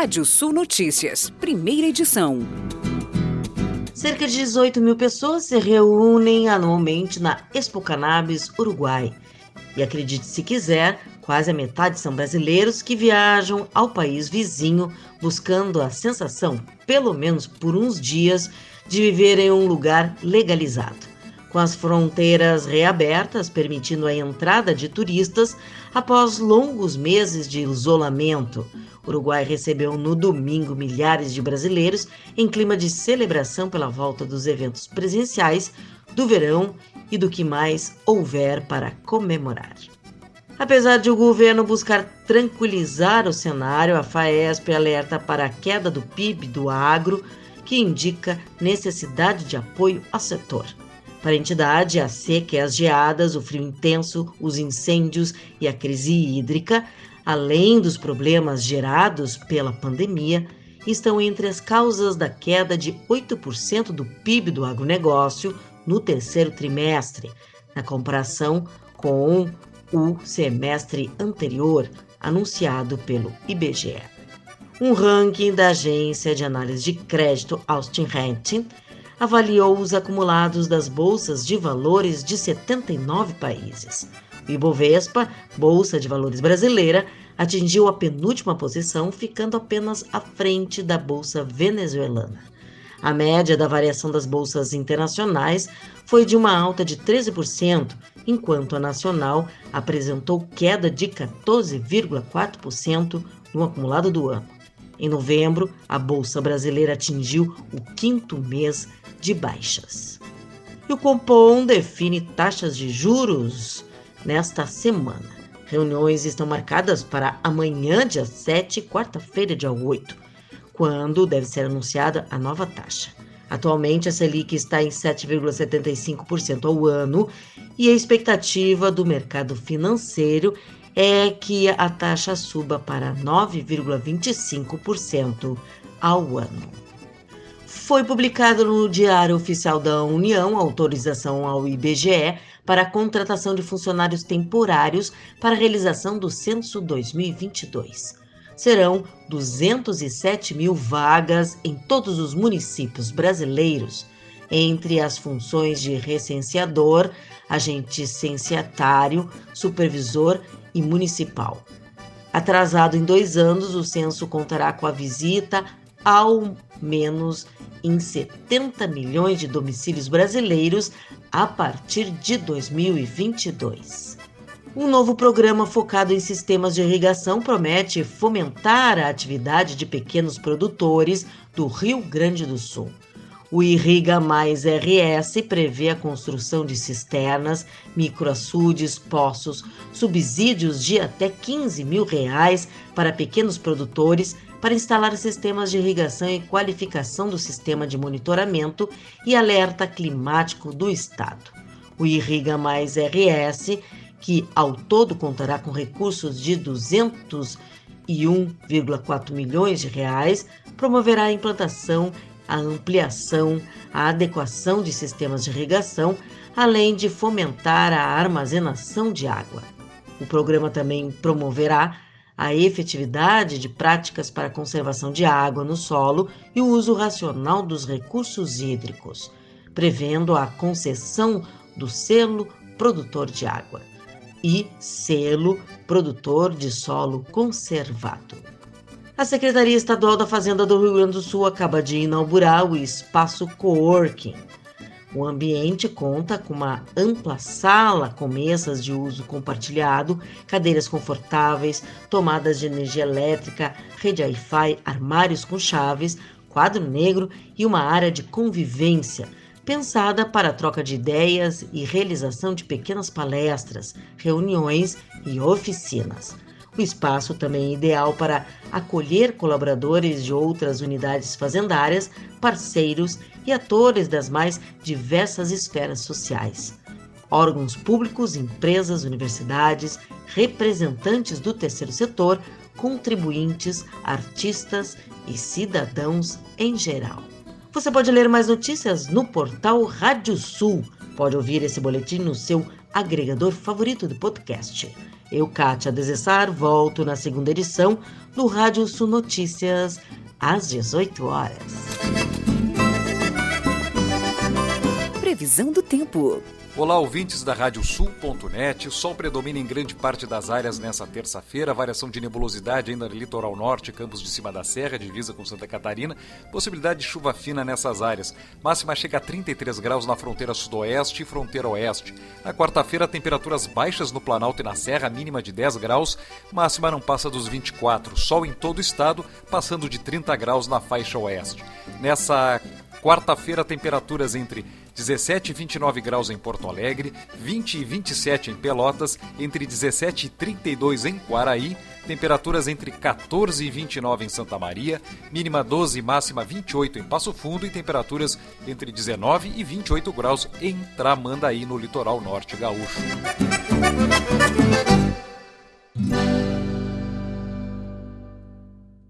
Rádio Sul Notícias, primeira edição. Cerca de 18 mil pessoas se reúnem anualmente na Expo Cannabis Uruguai. E acredite se quiser, quase a metade são brasileiros que viajam ao país vizinho buscando a sensação, pelo menos por uns dias, de viver em um lugar legalizado com as fronteiras reabertas, permitindo a entrada de turistas após longos meses de isolamento. O Uruguai recebeu no domingo milhares de brasileiros em clima de celebração pela volta dos eventos presenciais do verão e do que mais houver para comemorar. Apesar de o governo buscar tranquilizar o cenário, a FAESP alerta para a queda do PIB do agro, que indica necessidade de apoio ao setor. Para a entidade, a seca e as geadas, o frio intenso, os incêndios e a crise hídrica, além dos problemas gerados pela pandemia, estão entre as causas da queda de 8% do PIB do agronegócio no terceiro trimestre, na comparação com o semestre anterior, anunciado pelo IBGE. Um ranking da agência de análise de crédito Austin Ranting avaliou os acumulados das bolsas de valores de 79 países. O Ibovespa, Bolsa de Valores Brasileira, atingiu a penúltima posição, ficando apenas à frente da bolsa venezuelana. A média da variação das bolsas internacionais foi de uma alta de 13%, enquanto a nacional apresentou queda de 14,4% no acumulado do ano. Em novembro, a bolsa brasileira atingiu o quinto mês de baixas. E o Compom define taxas de juros nesta semana. Reuniões estão marcadas para amanhã, dia 7, quarta-feira, dia 8, quando deve ser anunciada a nova taxa. Atualmente, a Selic está em 7,75% ao ano e a expectativa do mercado financeiro é que a taxa suba para 9,25% ao ano foi publicado no Diário Oficial da União autorização ao IBGE para a contratação de funcionários temporários para a realização do Censo 2022. Serão 207 mil vagas em todos os municípios brasileiros, entre as funções de recenseador, agente censitário, supervisor e municipal. Atrasado em dois anos, o censo contará com a visita ao menos em 70 milhões de domicílios brasileiros a partir de 2022. Um novo programa focado em sistemas de irrigação promete fomentar a atividade de pequenos produtores do Rio Grande do Sul. O Irriga Mais RS prevê a construção de cisternas, microaçudes, poços, subsídios de até 15 mil reais para pequenos produtores para instalar sistemas de irrigação e qualificação do sistema de monitoramento e alerta climático do Estado. O Irriga Mais RS, que ao todo contará com recursos de 201,4 milhões de reais, promoverá a implantação, a ampliação, a adequação de sistemas de irrigação, além de fomentar a armazenação de água. O programa também promoverá a efetividade de práticas para a conservação de água no solo e o uso racional dos recursos hídricos, prevendo a concessão do selo produtor de água e selo produtor de solo conservado. A Secretaria Estadual da Fazenda do Rio Grande do Sul acaba de inaugurar o espaço Coworking, o ambiente conta com uma ampla sala com mesas de uso compartilhado, cadeiras confortáveis, tomadas de energia elétrica, rede Wi-Fi, armários com chaves, quadro negro e uma área de convivência, pensada para a troca de ideias e realização de pequenas palestras, reuniões e oficinas. O espaço também é ideal para acolher colaboradores de outras unidades fazendárias, parceiros e atores das mais diversas esferas sociais. Órgãos públicos, empresas, universidades, representantes do terceiro setor, contribuintes, artistas e cidadãos em geral. Você pode ler mais notícias no portal Rádio Sul. Pode ouvir esse boletim no seu agregador favorito de podcast. Eu, Kátia Desessar, volto na segunda edição do Rádio Sul Notícias, às 18 horas. Previsão do tempo. Olá, ouvintes da Radiosul.net. O sol predomina em grande parte das áreas nessa terça-feira. Variação de nebulosidade ainda no litoral norte, campos de cima da serra, divisa com Santa Catarina. Possibilidade de chuva fina nessas áreas. Máxima chega a 33 graus na fronteira sudoeste e fronteira oeste. Na quarta-feira, temperaturas baixas no Planalto e na Serra, mínima de 10 graus. Máxima não passa dos 24. Sol em todo o estado, passando de 30 graus na faixa oeste. Nessa Quarta-feira, temperaturas entre 17 e 29 graus em Porto Alegre, 20 e 27 em Pelotas, entre 17 e 32 em Quaraí, temperaturas entre 14 e 29 em Santa Maria, mínima 12 e máxima 28 em Passo Fundo e temperaturas entre 19 e 28 graus em Tramandaí, no litoral norte gaúcho.